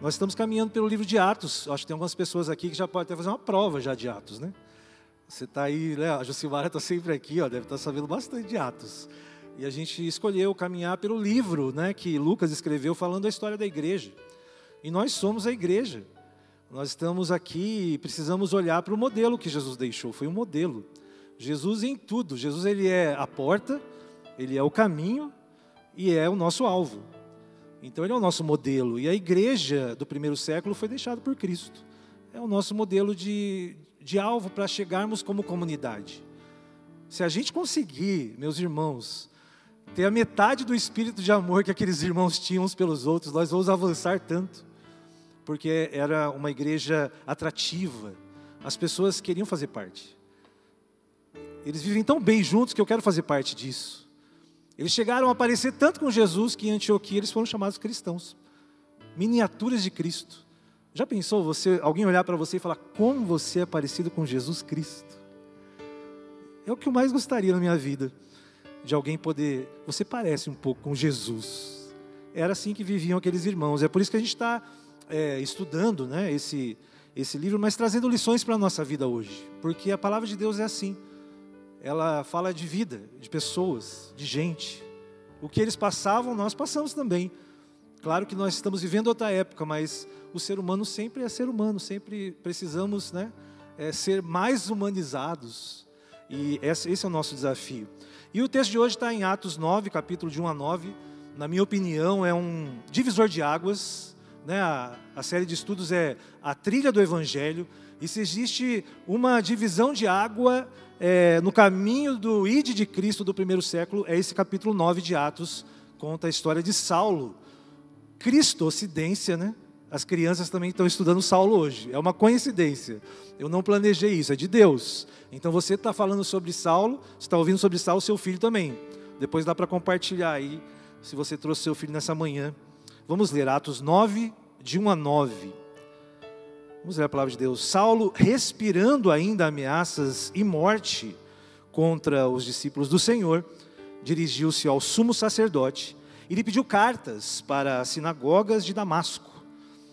Nós estamos caminhando pelo livro de Atos. Acho que tem algumas pessoas aqui que já podem até fazer uma prova já de Atos, né? Você está aí, né? A Jucimara está sempre aqui, ó, deve estar tá sabendo bastante de Atos. E a gente escolheu caminhar pelo livro, né, que Lucas escreveu falando da história da igreja. E nós somos a igreja. Nós estamos aqui e precisamos olhar para o modelo que Jesus deixou. Foi um modelo. Jesus em tudo. Jesus ele é a porta, ele é o caminho e é o nosso alvo. Então ele é o nosso modelo. E a igreja do primeiro século foi deixada por Cristo. É o nosso modelo de, de alvo para chegarmos como comunidade. Se a gente conseguir, meus irmãos, ter a metade do espírito de amor que aqueles irmãos tinham uns pelos outros, nós vamos avançar tanto. Porque era uma igreja atrativa. As pessoas queriam fazer parte. Eles vivem tão bem juntos que eu quero fazer parte disso. Eles chegaram a aparecer tanto com Jesus que em Antioquia eles foram chamados cristãos, miniaturas de Cristo. Já pensou você, alguém olhar para você e falar como você é parecido com Jesus Cristo? É o que eu mais gostaria na minha vida, de alguém poder. Você parece um pouco com Jesus. Era assim que viviam aqueles irmãos. É por isso que a gente está é, estudando, né, esse esse livro, mas trazendo lições para a nossa vida hoje, porque a palavra de Deus é assim ela fala de vida, de pessoas, de gente. O que eles passavam, nós passamos também. Claro que nós estamos vivendo outra época, mas o ser humano sempre é ser humano, sempre precisamos né, é, ser mais humanizados. E esse é o nosso desafio. E o texto de hoje está em Atos 9, capítulo de 1 a 9. Na minha opinião, é um divisor de águas. Né? A, a série de estudos é a trilha do Evangelho. E se existe uma divisão de água é, no caminho do ide de Cristo do primeiro século, é esse capítulo 9 de Atos, conta a história de Saulo. Cristocidência, né? As crianças também estão estudando Saulo hoje. É uma coincidência. Eu não planejei isso, é de Deus. Então você está falando sobre Saulo, está ouvindo sobre Saulo, seu filho também. Depois dá para compartilhar aí, se você trouxe seu filho nessa manhã. Vamos ler Atos 9, de 1 a 9. Vamos ler a palavra de Deus. Saulo, respirando ainda ameaças e morte contra os discípulos do Senhor, dirigiu-se ao sumo sacerdote e lhe pediu cartas para as sinagogas de Damasco,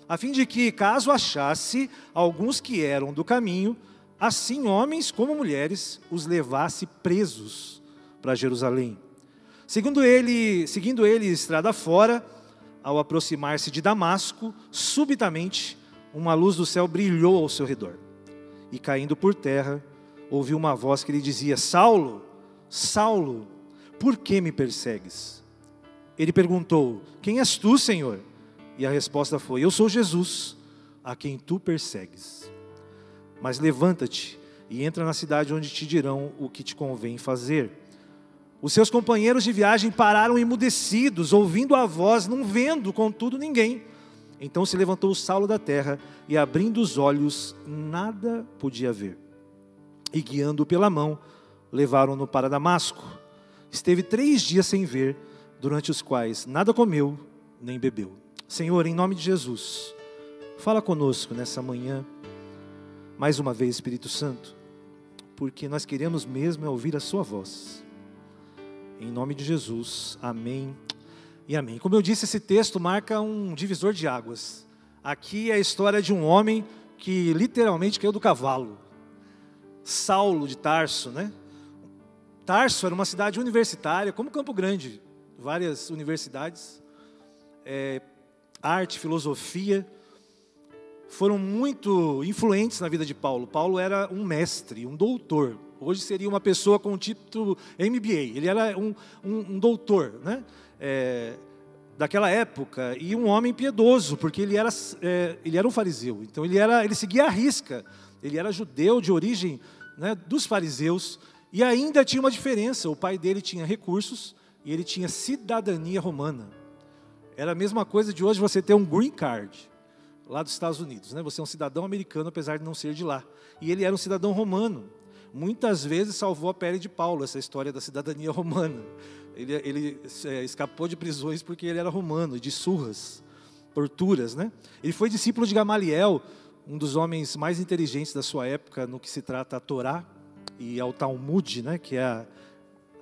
a fim de que, caso achasse alguns que eram do caminho, assim homens como mulheres os levasse presos para Jerusalém. Segundo ele, seguindo ele estrada fora, ao aproximar-se de Damasco, subitamente uma luz do céu brilhou ao seu redor. E caindo por terra, ouviu uma voz que lhe dizia: Saulo, Saulo, por que me persegues? Ele perguntou: Quem és tu, Senhor? E a resposta foi: Eu sou Jesus, a quem tu persegues. Mas levanta-te e entra na cidade onde te dirão o que te convém fazer. Os seus companheiros de viagem pararam emudecidos, ouvindo a voz, não vendo, contudo, ninguém. Então se levantou Saulo da terra e, abrindo os olhos, nada podia ver. E guiando-o pela mão, levaram-no para Damasco. Esteve três dias sem ver, durante os quais nada comeu nem bebeu. Senhor, em nome de Jesus, fala conosco nessa manhã, mais uma vez, Espírito Santo, porque nós queremos mesmo é ouvir a Sua voz. Em nome de Jesus, amém e amém. Como eu disse, esse texto marca um divisor de águas. Aqui é a história de um homem que literalmente caiu do cavalo. Saulo de Tarso, né? Tarso era uma cidade universitária, como Campo Grande, várias universidades, é, arte, filosofia, foram muito influentes na vida de Paulo. Paulo era um mestre, um doutor. Hoje seria uma pessoa com título MBA. Ele era um, um, um doutor, né? é, daquela época e um homem piedoso, porque ele era, é, ele era um fariseu. Então ele, era, ele seguia a risca. Ele era judeu de origem né, dos fariseus e ainda tinha uma diferença. O pai dele tinha recursos e ele tinha cidadania romana. Era a mesma coisa de hoje você ter um green card lá dos Estados Unidos, né? Você é um cidadão americano apesar de não ser de lá. E ele era um cidadão romano. Muitas vezes salvou a pele de Paulo essa história da cidadania romana. Ele, ele é, escapou de prisões porque ele era romano, de surras, torturas, né? Ele foi discípulo de Gamaliel, um dos homens mais inteligentes da sua época no que se trata a Torá e ao Talmud, né? Que é a,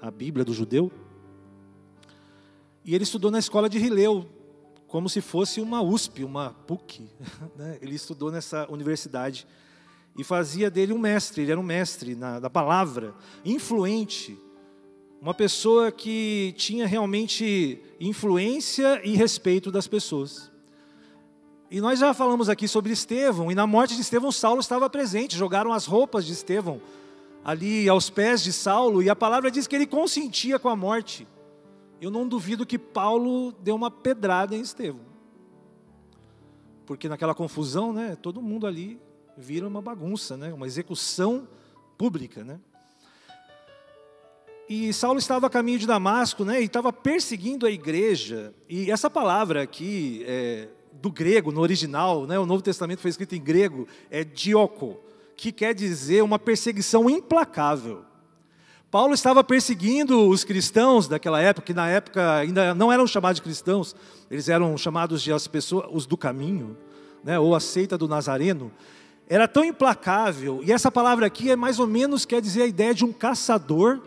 a Bíblia do judeu. E ele estudou na escola de Rileu como se fosse uma USP, uma PUC. Né? Ele estudou nessa universidade e fazia dele um mestre, ele era um mestre na, da palavra, influente, uma pessoa que tinha realmente influência e respeito das pessoas. E nós já falamos aqui sobre Estevão, e na morte de Estevão, Saulo estava presente, jogaram as roupas de Estevão ali aos pés de Saulo, e a palavra diz que ele consentia com a morte. Eu não duvido que Paulo deu uma pedrada em Estevão. Porque naquela confusão, né, todo mundo ali vira uma bagunça, né? uma execução pública. Né? E Saulo estava a caminho de Damasco né? e estava perseguindo a igreja. E essa palavra aqui, é, do grego, no original, né? o Novo Testamento foi escrito em grego, é dioko, que quer dizer uma perseguição implacável. Paulo estava perseguindo os cristãos daquela época, que na época ainda não eram chamados de cristãos, eles eram chamados de as pessoas, os do caminho, né, ou a seita do Nazareno era tão implacável, e essa palavra aqui é mais ou menos quer dizer a ideia de um caçador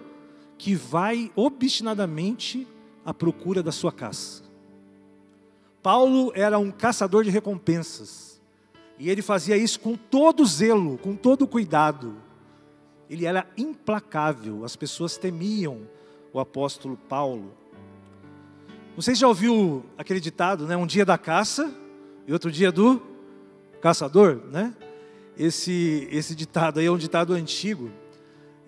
que vai obstinadamente à procura da sua caça. Paulo era um caçador de recompensas, e ele fazia isso com todo zelo, com todo cuidado. Ele era implacável, as pessoas temiam o apóstolo Paulo. Não sei se já ouviu aquele ditado, né? Um dia da caça e outro dia do caçador, né? Esse, esse ditado aí é um ditado antigo.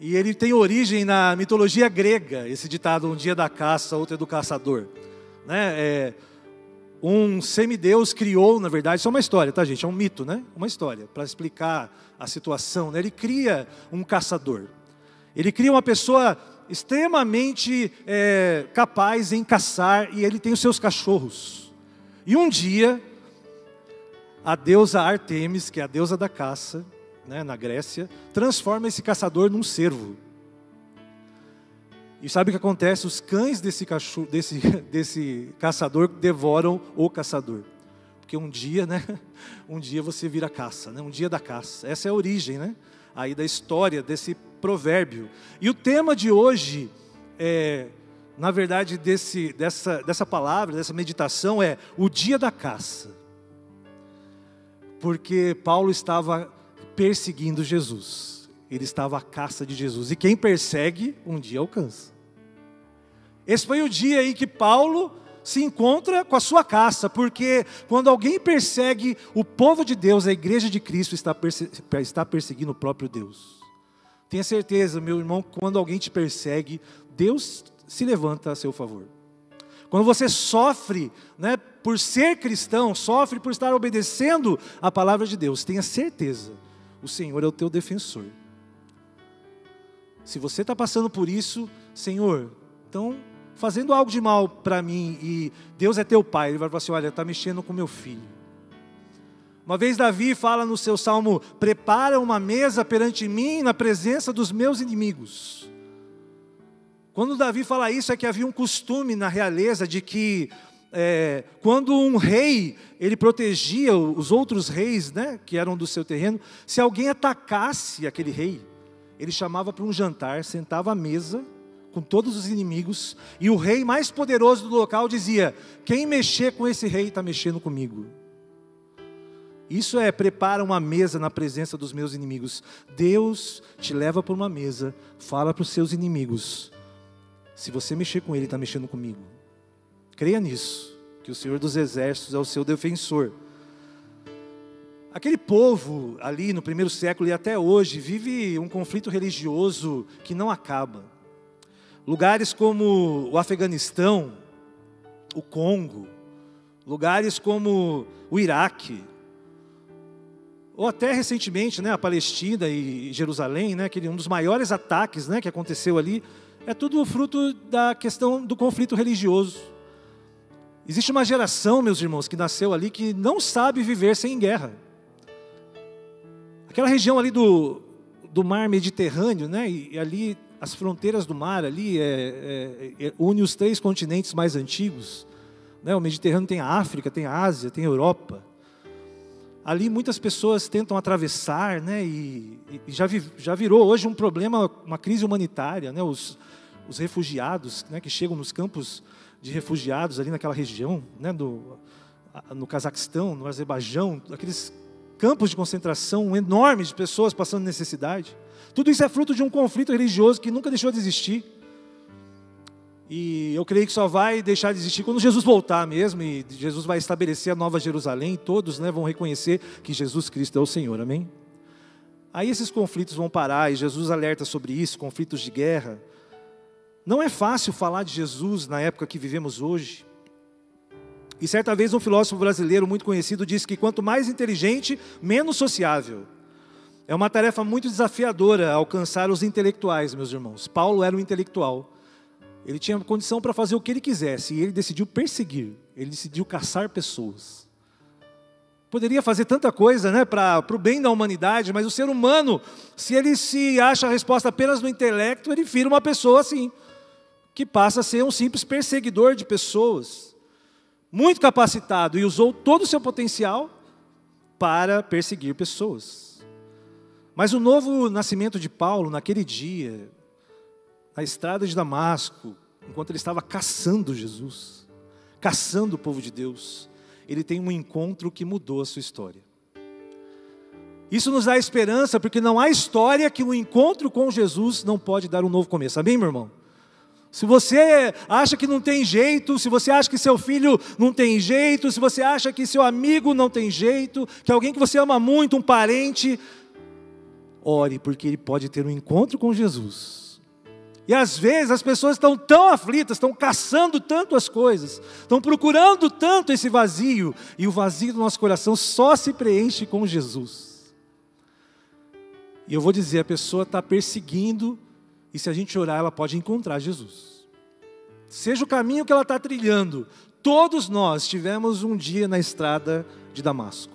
E ele tem origem na mitologia grega, esse ditado, um dia da caça, outro é do caçador. Né? É, um semideus criou, na verdade, isso é uma história, tá gente? É um mito, né? Uma história, para explicar a situação. Né? Ele cria um caçador. Ele cria uma pessoa extremamente é, capaz em caçar e ele tem os seus cachorros. E um dia, a deusa Artemis, que é a deusa da caça, né, na Grécia, transforma esse caçador num cervo. E sabe o que acontece? Os cães desse, cachorro, desse, desse caçador devoram o caçador. Porque um dia, né? Um dia você vira caça, né? Um dia da caça. Essa é a origem, né? Aí da história desse provérbio. E o tema de hoje é, na verdade, desse, dessa, dessa palavra, dessa meditação é o dia da caça porque Paulo estava perseguindo Jesus. Ele estava à caça de Jesus. E quem persegue, um dia alcança. Esse foi o dia em que Paulo se encontra com a sua caça, porque quando alguém persegue o povo de Deus, a igreja de Cristo está, perse está perseguindo o próprio Deus. Tenha certeza, meu irmão, quando alguém te persegue, Deus se levanta a seu favor. Quando você sofre, né, por ser cristão, sofre por estar obedecendo a palavra de Deus, tenha certeza, o Senhor é o teu defensor. Se você está passando por isso, Senhor, então fazendo algo de mal para mim e Deus é teu pai, ele vai falar assim: olha, está mexendo com meu filho. Uma vez Davi fala no seu salmo: prepara uma mesa perante mim na presença dos meus inimigos. Quando Davi fala isso, é que havia um costume na realeza de que é, quando um rei ele protegia os outros reis, né, que eram do seu terreno, se alguém atacasse aquele rei, ele chamava para um jantar, sentava à mesa com todos os inimigos, e o rei mais poderoso do local dizia: Quem mexer com esse rei está mexendo comigo. Isso é prepara uma mesa na presença dos meus inimigos. Deus te leva para uma mesa, fala para os seus inimigos: se você mexer com ele, está mexendo comigo. Creia nisso, que o Senhor dos Exércitos é o seu defensor. Aquele povo ali no primeiro século e até hoje vive um conflito religioso que não acaba. Lugares como o Afeganistão, o Congo, lugares como o Iraque, ou até recentemente, né, a Palestina e Jerusalém, né, aquele um dos maiores ataques, né, que aconteceu ali, é tudo fruto da questão do conflito religioso. Existe uma geração, meus irmãos, que nasceu ali que não sabe viver sem guerra. Aquela região ali do, do mar Mediterrâneo, né? E, ali as fronteiras do mar ali é, é, é, une os três continentes mais antigos. Né? O Mediterrâneo tem a África, tem a Ásia, tem a Europa. Ali muitas pessoas tentam atravessar, né? E, e já, vi, já virou hoje um problema, uma crise humanitária, né? Os, os refugiados né, que chegam nos campos de refugiados ali naquela região, né, do, no Cazaquistão, no Azerbaijão, aqueles campos de concentração enormes de pessoas passando necessidade. Tudo isso é fruto de um conflito religioso que nunca deixou de existir. E eu creio que só vai deixar de existir quando Jesus voltar mesmo, e Jesus vai estabelecer a nova Jerusalém, e todos né, vão reconhecer que Jesus Cristo é o Senhor, amém? Aí esses conflitos vão parar, e Jesus alerta sobre isso, conflitos de guerra. Não é fácil falar de Jesus na época que vivemos hoje. E certa vez um filósofo brasileiro muito conhecido disse que quanto mais inteligente, menos sociável. É uma tarefa muito desafiadora alcançar os intelectuais, meus irmãos. Paulo era um intelectual. Ele tinha condição para fazer o que ele quisesse e ele decidiu perseguir, ele decidiu caçar pessoas. Poderia fazer tanta coisa né, para o bem da humanidade, mas o ser humano, se ele se acha a resposta apenas no intelecto, ele vira uma pessoa assim, que passa a ser um simples perseguidor de pessoas, muito capacitado e usou todo o seu potencial para perseguir pessoas. Mas o novo nascimento de Paulo, naquele dia, na estrada de Damasco, enquanto ele estava caçando Jesus, caçando o povo de Deus, ele tem um encontro que mudou a sua história. Isso nos dá esperança, porque não há história que um encontro com Jesus não pode dar um novo começo. Amém, meu irmão? Se você acha que não tem jeito, se você acha que seu filho não tem jeito, se você acha que seu amigo não tem jeito, que alguém que você ama muito, um parente, ore, porque ele pode ter um encontro com Jesus e às vezes as pessoas estão tão aflitas, estão caçando tanto as coisas, estão procurando tanto esse vazio, e o vazio do nosso coração só se preenche com Jesus. E eu vou dizer, a pessoa está perseguindo, e se a gente orar, ela pode encontrar Jesus. Seja o caminho que ela está trilhando, todos nós tivemos um dia na estrada de Damasco.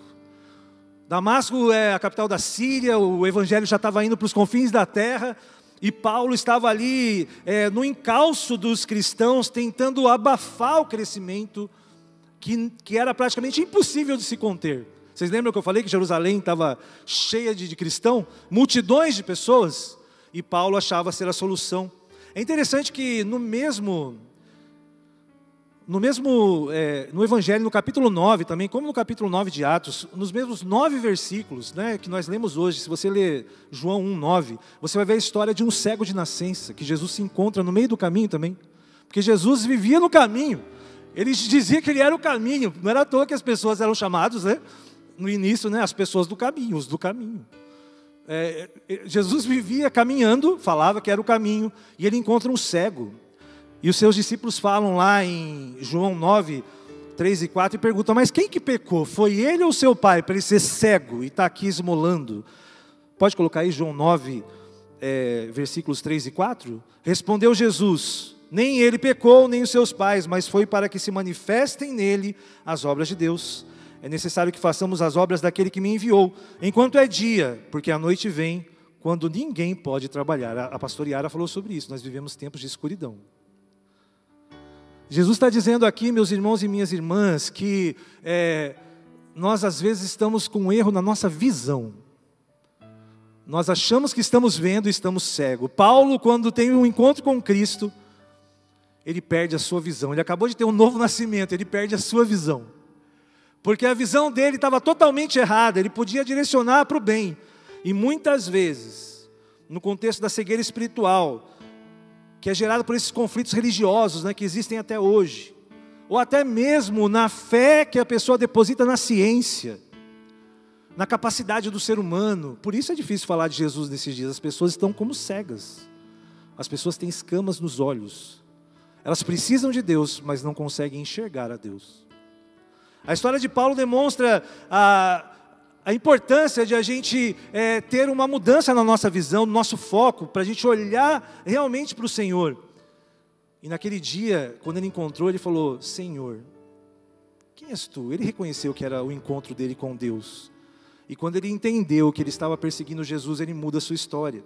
Damasco é a capital da Síria, o evangelho já estava indo para os confins da terra, e Paulo estava ali é, no encalço dos cristãos, tentando abafar o crescimento que, que era praticamente impossível de se conter. Vocês lembram que eu falei que Jerusalém estava cheia de, de cristãos? Multidões de pessoas? E Paulo achava ser a solução. É interessante que no mesmo no mesmo, é, no Evangelho, no capítulo 9 também, como no capítulo 9 de Atos, nos mesmos nove versículos né, que nós lemos hoje, se você ler João 1, 9, você vai ver a história de um cego de nascença, que Jesus se encontra no meio do caminho também. Porque Jesus vivia no caminho, ele dizia que ele era o caminho, não era à toa que as pessoas eram chamadas, né, no início, né, as pessoas do caminho, os do caminho. É, é Jesus vivia caminhando, falava que era o caminho, e ele encontra um cego. E os seus discípulos falam lá em João 9, 3 e 4 e perguntam: Mas quem que pecou? Foi ele ou seu pai para ele ser cego e estar tá aqui esmolando? Pode colocar aí João 9, é, versículos 3 e 4? Respondeu Jesus: Nem ele pecou, nem os seus pais, mas foi para que se manifestem nele as obras de Deus. É necessário que façamos as obras daquele que me enviou, enquanto é dia, porque a noite vem, quando ninguém pode trabalhar. A pastora Yara falou sobre isso, nós vivemos tempos de escuridão. Jesus está dizendo aqui, meus irmãos e minhas irmãs, que é, nós às vezes estamos com um erro na nossa visão. Nós achamos que estamos vendo e estamos cegos. Paulo, quando tem um encontro com Cristo, ele perde a sua visão. Ele acabou de ter um novo nascimento, ele perde a sua visão. Porque a visão dele estava totalmente errada, ele podia direcionar para o bem. E muitas vezes, no contexto da cegueira espiritual, que é gerada por esses conflitos religiosos né, que existem até hoje, ou até mesmo na fé que a pessoa deposita na ciência, na capacidade do ser humano. Por isso é difícil falar de Jesus nesses dias, as pessoas estão como cegas, as pessoas têm escamas nos olhos, elas precisam de Deus, mas não conseguem enxergar a Deus. A história de Paulo demonstra a, a importância de a gente é, ter uma mudança na nossa visão, no nosso foco, para a gente olhar realmente para o Senhor. E naquele dia, quando ele encontrou, ele falou: Senhor, quem és tu? Ele reconheceu que era o encontro dele com Deus. E quando ele entendeu que ele estava perseguindo Jesus, ele muda a sua história.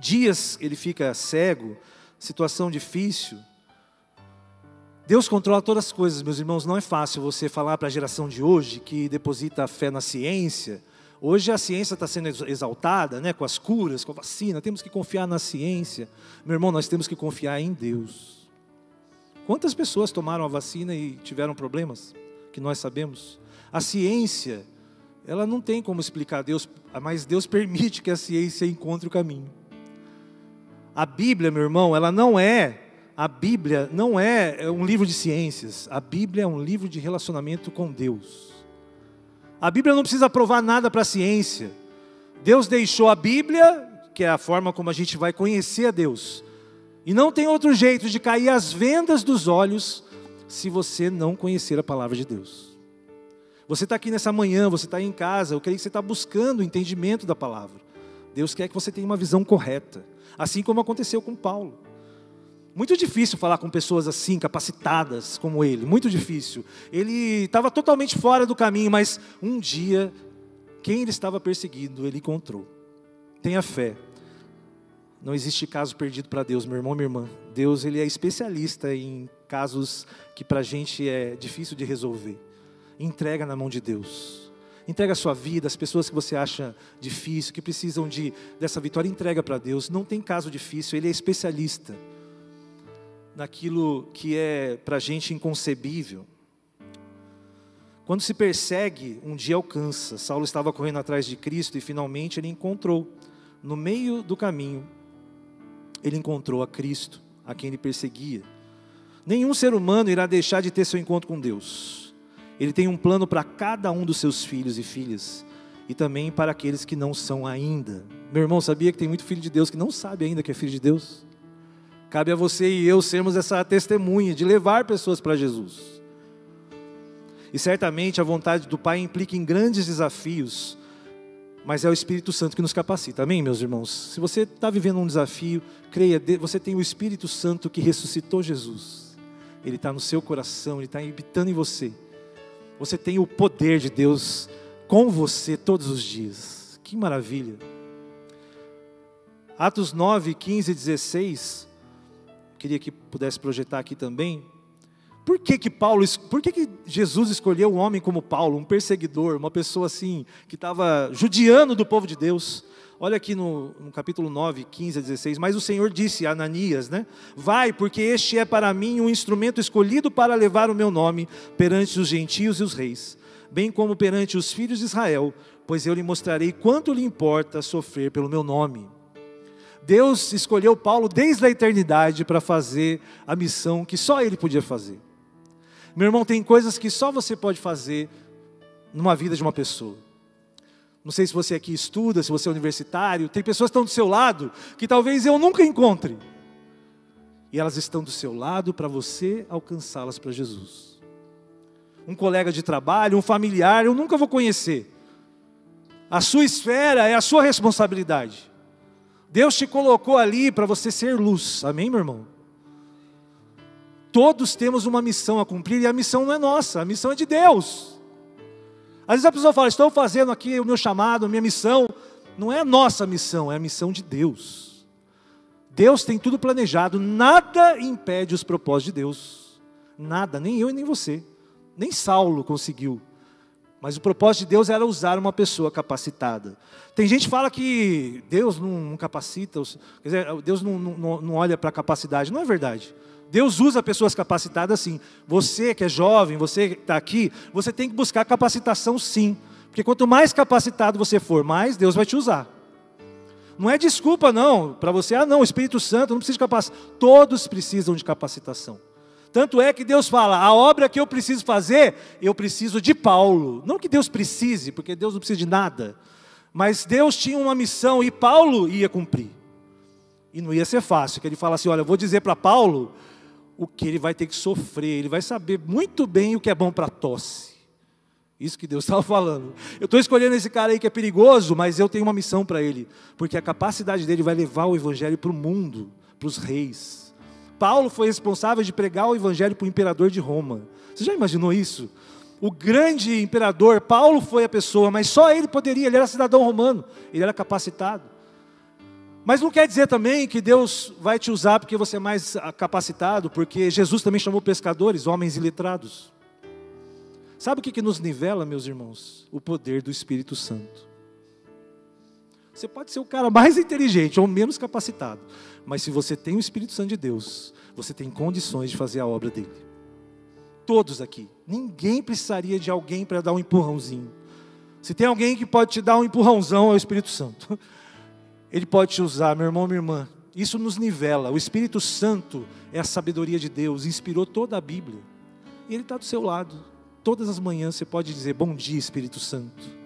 Dias ele fica cego, situação difícil, Deus controla todas as coisas, meus irmãos. Não é fácil você falar para a geração de hoje que deposita fé na ciência. Hoje a ciência está sendo exaltada, né, com as curas, com a vacina. Temos que confiar na ciência. Meu irmão, nós temos que confiar em Deus. Quantas pessoas tomaram a vacina e tiveram problemas? que nós sabemos. A ciência, ela não tem como explicar Deus, mas Deus permite que a ciência encontre o caminho. A Bíblia, meu irmão, ela não é a Bíblia não é um livro de ciências, a Bíblia é um livro de relacionamento com Deus. A Bíblia não precisa provar nada para a ciência. Deus deixou a Bíblia, que é a forma como a gente vai conhecer a Deus. E não tem outro jeito de cair as vendas dos olhos se você não conhecer a palavra de Deus. Você está aqui nessa manhã, você está em casa, eu creio que você está buscando o entendimento da palavra. Deus quer que você tenha uma visão correta, assim como aconteceu com Paulo. Muito difícil falar com pessoas assim, capacitadas como ele, muito difícil. Ele estava totalmente fora do caminho, mas um dia, quem ele estava perseguindo, ele encontrou. Tenha fé. Não existe caso perdido para Deus, meu irmão, minha irmã. Deus ele é especialista em casos que para a gente é difícil de resolver. Entrega na mão de Deus. Entrega a sua vida, as pessoas que você acha difícil, que precisam de dessa vitória, entrega para Deus. Não tem caso difícil, Ele é especialista naquilo que é para a gente inconcebível. Quando se persegue, um dia alcança. Saulo estava correndo atrás de Cristo e finalmente ele encontrou, no meio do caminho, ele encontrou a Cristo, a quem ele perseguia. Nenhum ser humano irá deixar de ter seu encontro com Deus. Ele tem um plano para cada um dos seus filhos e filhas, e também para aqueles que não são ainda. Meu irmão, sabia que tem muito filho de Deus que não sabe ainda que é filho de Deus? Cabe a você e eu sermos essa testemunha de levar pessoas para Jesus. E certamente a vontade do Pai implica em grandes desafios, mas é o Espírito Santo que nos capacita. Amém, meus irmãos? Se você está vivendo um desafio, creia, você tem o Espírito Santo que ressuscitou Jesus. Ele está no seu coração, ele está habitando em você. Você tem o poder de Deus com você todos os dias. Que maravilha. Atos 9, 15 e 16 queria que pudesse projetar aqui também. Por que que Paulo, por que que Jesus escolheu um homem como Paulo, um perseguidor, uma pessoa assim, que estava judiando do povo de Deus? Olha aqui no, no, capítulo 9, 15 a 16. Mas o Senhor disse a Ananias, né? Vai, porque este é para mim um instrumento escolhido para levar o meu nome perante os gentios e os reis, bem como perante os filhos de Israel, pois eu lhe mostrarei quanto lhe importa sofrer pelo meu nome. Deus escolheu Paulo desde a eternidade para fazer a missão que só ele podia fazer. Meu irmão, tem coisas que só você pode fazer numa vida de uma pessoa. Não sei se você aqui estuda, se você é universitário, tem pessoas que estão do seu lado que talvez eu nunca encontre. E elas estão do seu lado para você alcançá-las para Jesus. Um colega de trabalho, um familiar, eu nunca vou conhecer. A sua esfera é a sua responsabilidade. Deus te colocou ali para você ser luz, amém, meu irmão? Todos temos uma missão a cumprir e a missão não é nossa, a missão é de Deus. Às vezes a pessoa fala: Estou fazendo aqui o meu chamado, a minha missão. Não é a nossa missão, é a missão de Deus. Deus tem tudo planejado, nada impede os propósitos de Deus. Nada, nem eu e nem você. Nem Saulo conseguiu mas o propósito de Deus era usar uma pessoa capacitada. Tem gente que fala que Deus não, capacita, quer dizer, Deus não, não, não olha para a capacidade. Não é verdade. Deus usa pessoas capacitadas sim. Você que é jovem, você que está aqui, você tem que buscar capacitação sim. Porque quanto mais capacitado você for, mais Deus vai te usar. Não é desculpa não, para você, ah não, Espírito Santo não precisa de capacitação. Todos precisam de capacitação. Tanto é que Deus fala: a obra que eu preciso fazer, eu preciso de Paulo. Não que Deus precise, porque Deus não precisa de nada. Mas Deus tinha uma missão e Paulo ia cumprir. E não ia ser fácil, que ele fala assim: olha, eu vou dizer para Paulo o que ele vai ter que sofrer, ele vai saber muito bem o que é bom para tosse. Isso que Deus estava falando. Eu estou escolhendo esse cara aí que é perigoso, mas eu tenho uma missão para ele, porque a capacidade dele vai levar o evangelho para o mundo, para os reis. Paulo foi responsável de pregar o evangelho para o imperador de Roma. Você já imaginou isso? O grande imperador, Paulo foi a pessoa, mas só ele poderia, ele era cidadão romano, ele era capacitado. Mas não quer dizer também que Deus vai te usar porque você é mais capacitado, porque Jesus também chamou pescadores, homens iletrados. Sabe o que, que nos nivela, meus irmãos? O poder do Espírito Santo. Você pode ser o cara mais inteligente ou menos capacitado, mas se você tem o Espírito Santo de Deus, você tem condições de fazer a obra dele. Todos aqui. Ninguém precisaria de alguém para dar um empurrãozinho. Se tem alguém que pode te dar um empurrãozão, é o Espírito Santo. Ele pode te usar, meu irmão, minha irmã. Isso nos nivela. O Espírito Santo é a sabedoria de Deus, inspirou toda a Bíblia. E Ele está do seu lado. Todas as manhãs você pode dizer: Bom dia, Espírito Santo.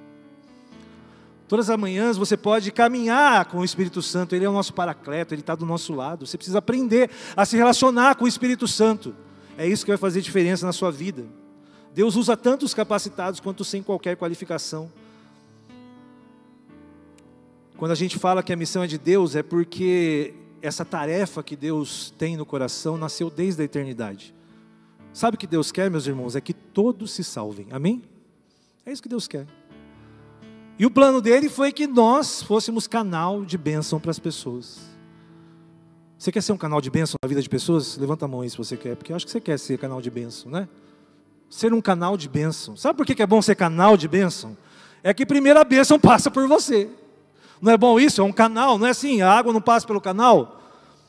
Todas as manhãs você pode caminhar com o Espírito Santo, Ele é o nosso paracleto, Ele está do nosso lado. Você precisa aprender a se relacionar com o Espírito Santo. É isso que vai fazer diferença na sua vida. Deus usa tanto os capacitados quanto sem qualquer qualificação. Quando a gente fala que a missão é de Deus, é porque essa tarefa que Deus tem no coração nasceu desde a eternidade. Sabe o que Deus quer, meus irmãos? É que todos se salvem. Amém? É isso que Deus quer. E o plano dele foi que nós fôssemos canal de bênção para as pessoas. Você quer ser um canal de bênção na vida de pessoas? Levanta a mão aí se você quer, porque eu acho que você quer ser canal de bênção, né? Ser um canal de bênção. Sabe por que é bom ser canal de bênção? É que primeiro a bênção passa por você. Não é bom isso? É um canal, não é assim? A água não passa pelo canal?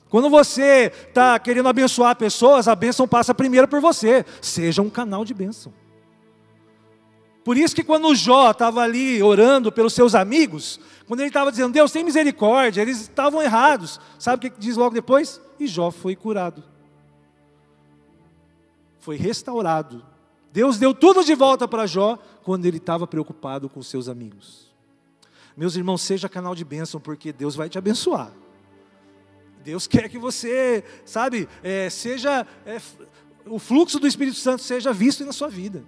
Quando você está querendo abençoar pessoas, a bênção passa primeiro por você. Seja um canal de bênção. Por isso que quando Jó estava ali orando pelos seus amigos, quando ele estava dizendo, Deus tem misericórdia, eles estavam errados. Sabe o que diz logo depois? E Jó foi curado. Foi restaurado. Deus deu tudo de volta para Jó quando ele estava preocupado com seus amigos. Meus irmãos, seja canal de bênção, porque Deus vai te abençoar. Deus quer que você, sabe, é, seja, é, o fluxo do Espírito Santo seja visto na sua vida.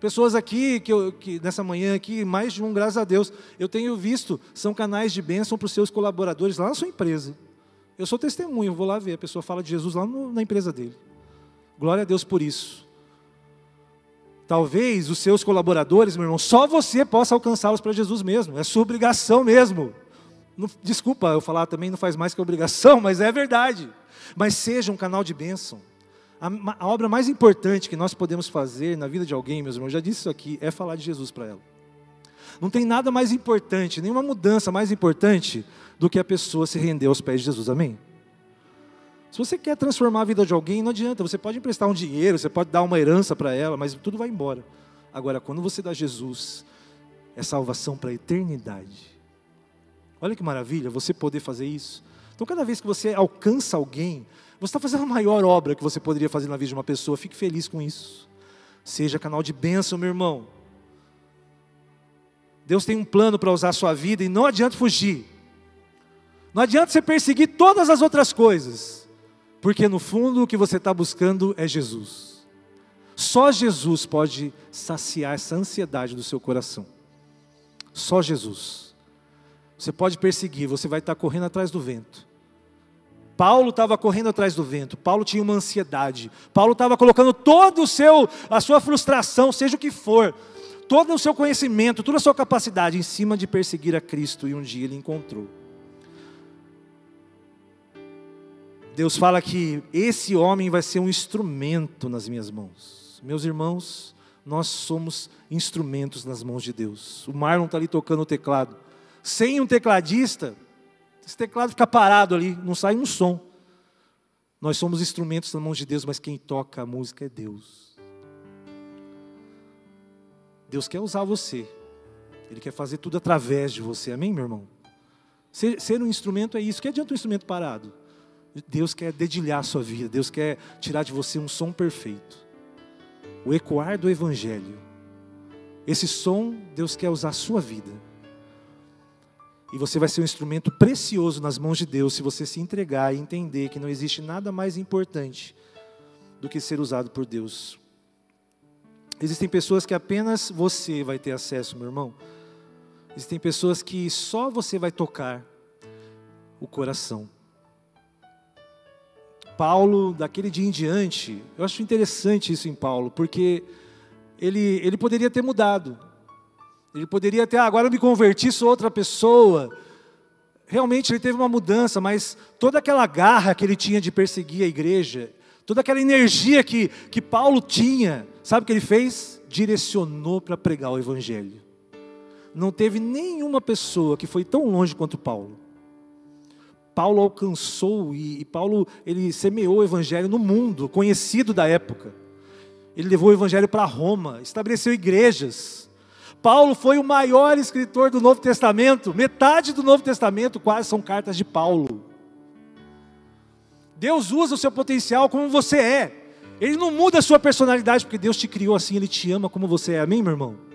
Pessoas aqui, que, eu, que nessa manhã aqui, mais de um, graças a Deus, eu tenho visto, são canais de bênção para os seus colaboradores lá na sua empresa. Eu sou testemunho, vou lá ver, a pessoa fala de Jesus lá no, na empresa dele. Glória a Deus por isso. Talvez os seus colaboradores, meu irmão, só você possa alcançá-los para Jesus mesmo, é sua obrigação mesmo. Não, desculpa eu falar também, não faz mais que obrigação, mas é verdade. Mas seja um canal de bênção. A, a, obra mais importante que nós podemos fazer na vida de alguém, meus irmãos, já disse isso aqui, é falar de Jesus para ela. Não tem nada mais importante, nenhuma mudança mais importante do que a pessoa se render aos pés de Jesus, amém? Se você quer transformar a vida de alguém, não adianta, você pode emprestar um dinheiro, você pode dar uma herança para ela, mas tudo vai embora. Agora, quando você dá Jesus, é salvação para a eternidade. Olha que maravilha você poder fazer isso. Então, cada vez que você alcança alguém, você está fazendo a maior obra que você poderia fazer na vida de uma pessoa. Fique feliz com isso. Seja canal de bênção, meu irmão. Deus tem um plano para usar a sua vida e não adianta fugir. Não adianta você perseguir todas as outras coisas, porque no fundo o que você está buscando é Jesus. Só Jesus pode saciar essa ansiedade do seu coração. Só Jesus. Você pode perseguir, você vai estar correndo atrás do vento. Paulo estava correndo atrás do vento, Paulo tinha uma ansiedade, Paulo estava colocando todo o seu, a sua frustração, seja o que for, todo o seu conhecimento, toda a sua capacidade em cima de perseguir a Cristo, e um dia ele encontrou. Deus fala que esse homem vai ser um instrumento nas minhas mãos. Meus irmãos, nós somos instrumentos nas mãos de Deus. O Marlon está ali tocando o teclado. Sem um tecladista, esse teclado fica parado ali, não sai um som. Nós somos instrumentos nas mãos de Deus, mas quem toca a música é Deus. Deus quer usar você. Ele quer fazer tudo através de você. Amém, meu irmão? Ser, ser um instrumento é isso. Que adianta um instrumento parado? Deus quer dedilhar a sua vida. Deus quer tirar de você um som perfeito. O ecoar do Evangelho. Esse som, Deus quer usar a sua vida. E você vai ser um instrumento precioso nas mãos de Deus se você se entregar e entender que não existe nada mais importante do que ser usado por Deus. Existem pessoas que apenas você vai ter acesso, meu irmão. Existem pessoas que só você vai tocar o coração. Paulo, daquele dia em diante, eu acho interessante isso em Paulo, porque ele, ele poderia ter mudado. Ele poderia ter, ah, agora eu me converti, sou outra pessoa. Realmente ele teve uma mudança, mas toda aquela garra que ele tinha de perseguir a igreja, toda aquela energia que, que Paulo tinha, sabe o que ele fez? Direcionou para pregar o evangelho. Não teve nenhuma pessoa que foi tão longe quanto Paulo. Paulo alcançou e, e Paulo ele semeou o evangelho no mundo, conhecido da época. Ele levou o evangelho para Roma, estabeleceu igrejas. Paulo foi o maior escritor do Novo Testamento, metade do Novo Testamento quase são cartas de Paulo. Deus usa o seu potencial como você é. Ele não muda a sua personalidade porque Deus te criou assim, ele te ama como você é. Amém, meu irmão?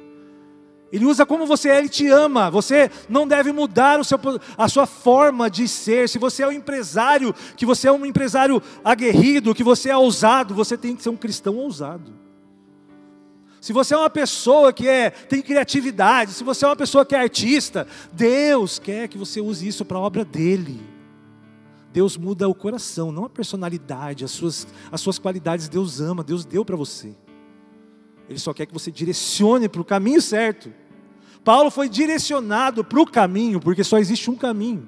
Ele usa como você é, ele te ama. Você não deve mudar seu, a sua forma de ser. Se você é um empresário, que você é um empresário aguerrido, que você é ousado, você tem que ser um cristão ousado. Se você é uma pessoa que é, tem criatividade, se você é uma pessoa que é artista, Deus quer que você use isso para a obra dele. Deus muda o coração, não a personalidade, as suas, as suas qualidades Deus ama, Deus deu para você. Ele só quer que você direcione para o caminho certo. Paulo foi direcionado para o caminho, porque só existe um caminho.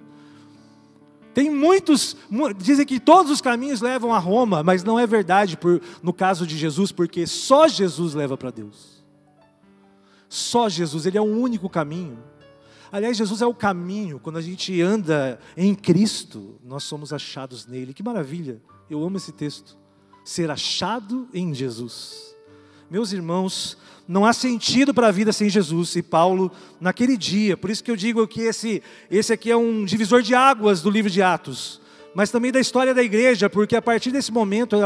Tem muitos, dizem que todos os caminhos levam a Roma, mas não é verdade por, no caso de Jesus, porque só Jesus leva para Deus. Só Jesus, Ele é o único caminho. Aliás, Jesus é o caminho, quando a gente anda em Cristo, nós somos achados nele. Que maravilha, eu amo esse texto. Ser achado em Jesus. Meus irmãos, não há sentido para a vida sem Jesus. E Paulo, naquele dia, por isso que eu digo que esse, esse aqui é um divisor de águas do livro de Atos, mas também da história da igreja, porque a partir desse momento,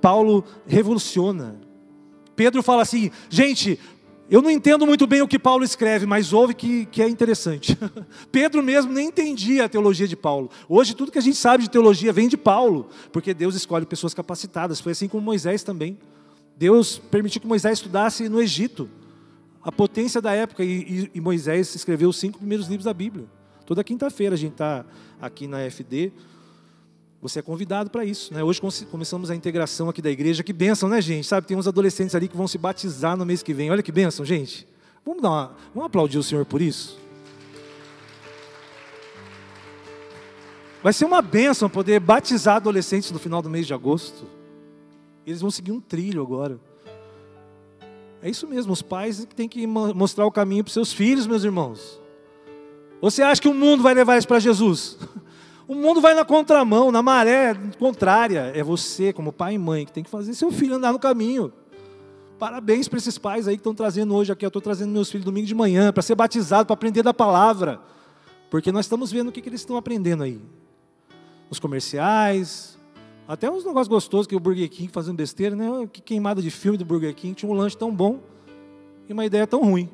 Paulo revoluciona. Pedro fala assim: gente, eu não entendo muito bem o que Paulo escreve, mas ouve que, que é interessante. Pedro mesmo nem entendia a teologia de Paulo. Hoje, tudo que a gente sabe de teologia vem de Paulo, porque Deus escolhe pessoas capacitadas. Foi assim com Moisés também. Deus permitiu que Moisés estudasse no Egito, a potência da época, e, Moisés escreveu os cinco primeiros livros da Bíblia. Toda quinta-feira a gente está aqui na FD. Você é convidado para isso. Né? Hoje começamos a integração aqui da igreja. Que bênção, né, gente? Sabe, tem uns adolescentes ali que vão se batizar no mês que vem. Olha que bênção, gente. Vamos, dar uma, vamos aplaudir o Senhor por isso? Vai ser uma bênção poder batizar adolescentes no final do mês de agosto. Eles vão seguir um trilho agora. É isso mesmo, os pais têm que mostrar o caminho para os seus filhos, meus irmãos. Você acha que o mundo vai levar isso para Jesus? O mundo vai na contramão, na maré contrária. É você, como pai e mãe, que tem que fazer seu filho andar no caminho. Parabéns para esses pais aí que estão trazendo hoje aqui. Eu estou trazendo meus filhos domingo de manhã para ser batizado, para aprender da palavra. Porque nós estamos vendo o que, que eles estão aprendendo aí. Nos comerciais, até uns negócios gostosos que o Burger King fazendo besteira, né? Que queimada de filme do Burger King, tinha um lanche tão bom e uma ideia tão ruim.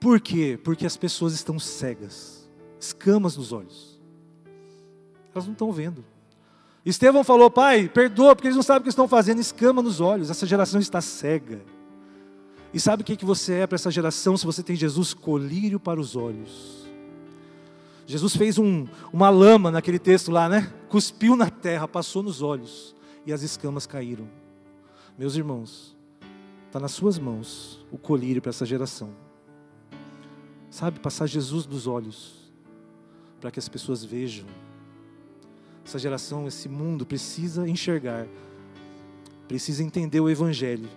Por quê? Porque as pessoas estão cegas, escamas nos olhos. Elas não estão vendo. Estevão falou, pai, perdoa, porque eles não sabem o que estão fazendo, escama nos olhos. Essa geração está cega. E sabe o que, você é para essa geração se você tem Jesus? Colírio para os olhos. Jesus fez um, uma lama naquele texto lá, né? Cuspiu na terra, passou nos olhos e as escamas caíram. Meus irmãos, está nas suas mãos o colírio para essa geração. Sabe, passar Jesus nos olhos para que as pessoas vejam. Essa geração, esse mundo precisa enxergar, precisa entender o Evangelho,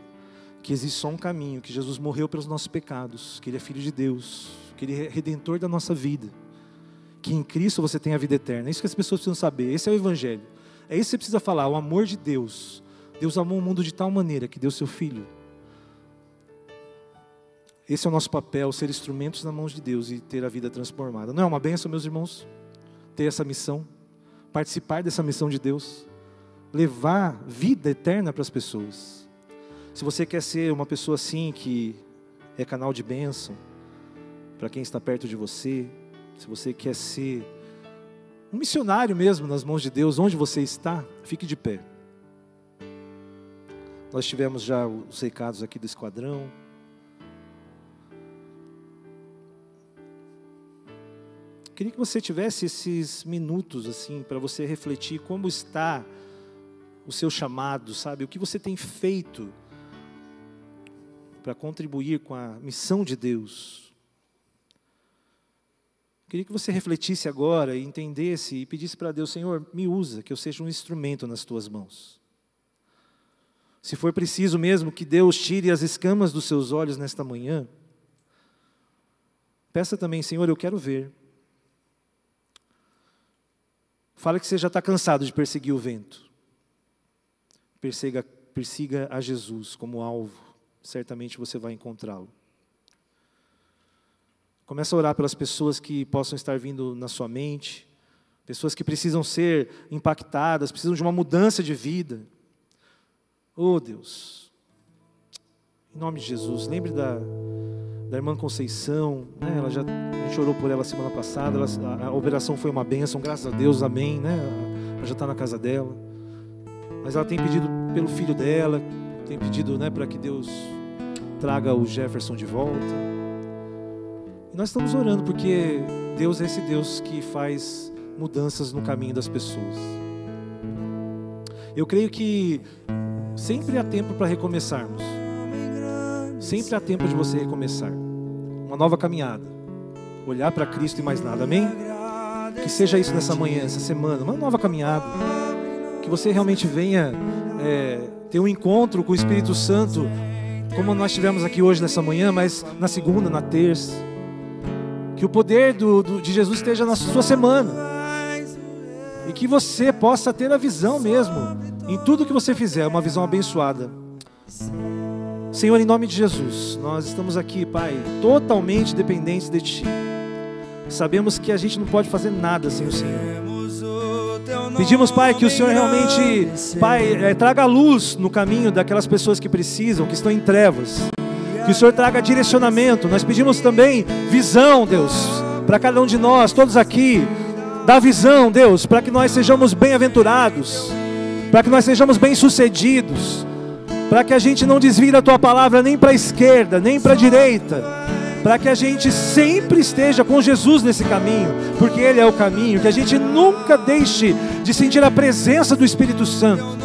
que existe só um caminho, que Jesus morreu pelos nossos pecados, que Ele é Filho de Deus, que Ele é redentor da nossa vida que em Cristo você tem a vida eterna. É isso que as pessoas precisam saber. Esse é o Evangelho. É isso que você precisa falar, o amor de Deus. Deus amou o mundo de tal maneira que deu seu Filho. Esse é o nosso papel, ser instrumentos na mãos de Deus e ter a vida transformada. Não é uma benção, meus irmãos? Ter essa missão, participar dessa missão de Deus, levar vida eterna para as pessoas. Se você quer ser uma pessoa assim que é canal de bênção para quem está perto de você, se você quer ser um missionário mesmo nas mãos de Deus, onde você está, fique de pé. Nós tivemos já os recados aqui do esquadrão. Queria que você tivesse esses minutos assim para você refletir como está o seu chamado, sabe? O que você tem feito para contribuir com a missão de Deus Queria que você refletisse agora e entendesse e pedisse para Deus, Senhor, me usa, que eu seja um instrumento nas tuas mãos. Se for preciso mesmo que Deus tire as escamas dos seus olhos nesta manhã, peça também, Senhor, eu quero ver. Fala que você já está cansado de perseguir o vento. persiga, persiga a Jesus como alvo, certamente você vai encontrá-lo. Começa a orar pelas pessoas que possam estar vindo na sua mente, pessoas que precisam ser impactadas, precisam de uma mudança de vida. Oh Deus, em nome de Jesus, lembre da, da irmã Conceição, né? ela já, a gente orou por ela semana passada, ela, a, a, operação foi uma bênção, graças a Deus, amém, né? ela já está na casa dela, mas ela tem pedido pelo filho dela, tem pedido né, para que Deus traga o Jefferson de volta. Nós estamos orando porque Deus é esse Deus que faz mudanças no caminho das pessoas. Eu creio que sempre há tempo para recomeçarmos. Sempre há tempo de você recomeçar. Uma nova caminhada. Olhar para Cristo e mais nada. Amém? Que seja isso nessa manhã, essa semana. Uma nova caminhada. Que você realmente venha é, ter um encontro com o Espírito Santo, como nós tivemos aqui hoje nessa manhã, mas na segunda, na terça que o poder do, do, de Jesus esteja na sua semana. E que você possa ter a visão mesmo, em tudo que você fizer, uma visão abençoada. Senhor, em nome de Jesus, nós estamos aqui, Pai, totalmente dependentes de Ti. Sabemos que a gente não pode fazer nada sem o Senhor. Pedimos, Pai, que o Senhor realmente, Pai, é, traga luz no caminho daquelas pessoas que precisam, que estão em trevas. Que o Senhor traga direcionamento. Nós pedimos também visão, Deus, para cada um de nós, todos aqui. Dá visão, Deus, para que nós sejamos bem-aventurados, para que nós sejamos bem-sucedidos, para que a gente não desvie da tua palavra nem para a esquerda, nem para a direita, para que a gente sempre esteja com Jesus nesse caminho, porque Ele é o caminho, que a gente nunca deixe de sentir a presença do Espírito Santo.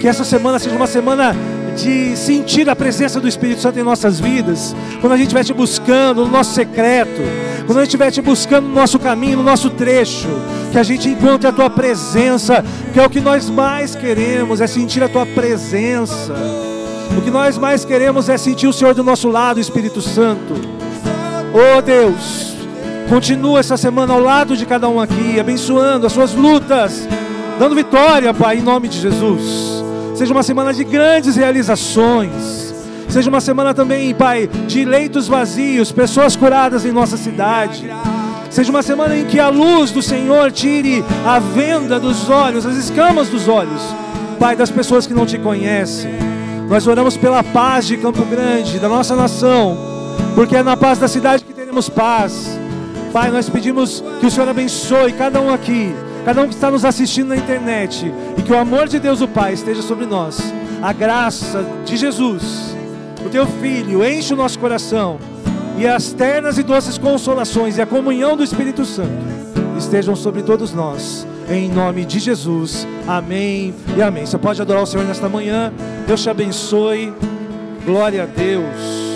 Que essa semana seja uma semana de sentir a presença do Espírito Santo em nossas vidas, quando a gente estiver te buscando no nosso secreto, quando a gente estiver te buscando no nosso caminho, no nosso trecho, que a gente encontre a tua presença, que é o que nós mais queremos, é sentir a tua presença. O que nós mais queremos é sentir o Senhor do nosso lado, Espírito Santo. Oh Deus, continua essa semana ao lado de cada um aqui, abençoando as suas lutas, dando vitória, Pai, em nome de Jesus. Seja uma semana de grandes realizações. Seja uma semana também, Pai, de leitos vazios, pessoas curadas em nossa cidade. Seja uma semana em que a luz do Senhor tire a venda dos olhos, as escamas dos olhos, Pai, das pessoas que não te conhecem. Nós oramos pela paz de Campo Grande, da nossa nação, porque é na paz da cidade que teremos paz. Pai, nós pedimos que o Senhor abençoe cada um aqui cada um que está nos assistindo na internet, e que o amor de Deus o Pai esteja sobre nós, a graça de Jesus, o teu Filho, enche o nosso coração, e as ternas e doces consolações e a comunhão do Espírito Santo estejam sobre todos nós, em nome de Jesus, amém e amém. Você pode adorar o Senhor nesta manhã, Deus te abençoe, glória a Deus.